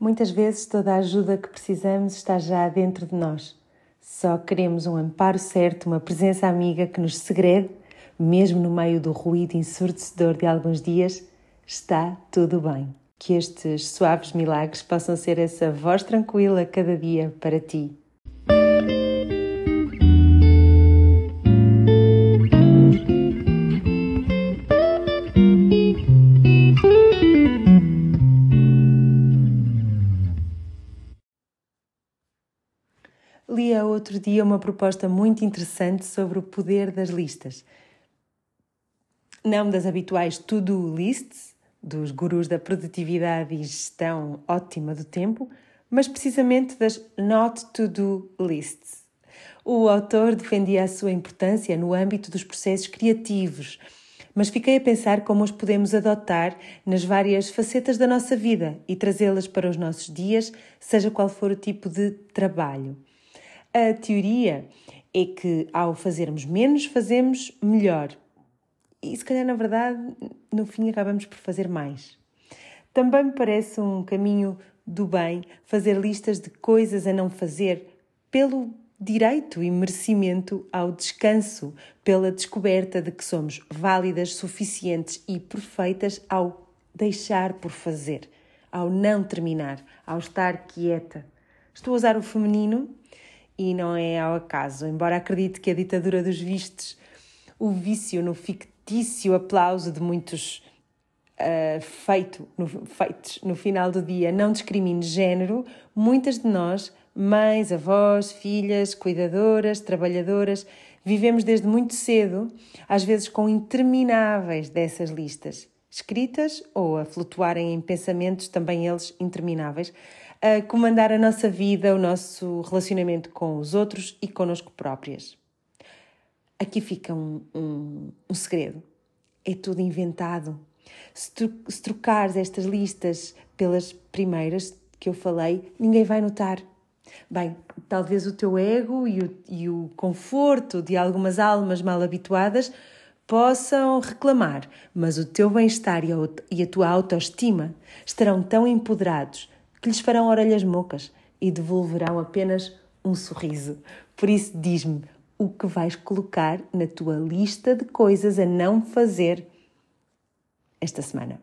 Muitas vezes toda a ajuda que precisamos está já dentro de nós. Só queremos um amparo certo, uma presença amiga que nos segrede, mesmo no meio do ruído ensurdecedor de alguns dias, está tudo bem. Que estes suaves milagres possam ser essa voz tranquila cada dia para ti. Li há outro dia uma proposta muito interessante sobre o poder das listas. Não das habituais to-do lists, dos gurus da produtividade e gestão ótima do tempo, mas precisamente das not to-do lists. O autor defendia a sua importância no âmbito dos processos criativos, mas fiquei a pensar como os podemos adotar nas várias facetas da nossa vida e trazê-las para os nossos dias, seja qual for o tipo de trabalho. A teoria é que ao fazermos menos, fazemos melhor. E se calhar, na verdade, no fim acabamos por fazer mais. Também me parece um caminho do bem fazer listas de coisas a não fazer pelo direito e merecimento ao descanso, pela descoberta de que somos válidas, suficientes e perfeitas ao deixar por fazer, ao não terminar, ao estar quieta. Estou a usar o feminino e não é ao acaso, embora acredite que a ditadura dos vistos, o vício no fictício aplauso de muitos uh, feito, no, feitos no final do dia, não discrimine género, muitas de nós, mães, avós, filhas, cuidadoras, trabalhadoras, vivemos desde muito cedo, às vezes com intermináveis dessas listas, escritas ou a flutuarem em pensamentos, também eles intermináveis, a comandar a nossa vida, o nosso relacionamento com os outros e connosco próprias. Aqui fica um, um, um segredo. É tudo inventado. Se, tu, se trocares estas listas pelas primeiras que eu falei, ninguém vai notar. Bem, talvez o teu ego e o, e o conforto de algumas almas mal habituadas possam reclamar, mas o teu bem-estar e a tua autoestima estarão tão empoderados que lhes farão orelhas mocas e devolverão apenas um sorriso. Por isso, diz-me o que vais colocar na tua lista de coisas a não fazer esta semana.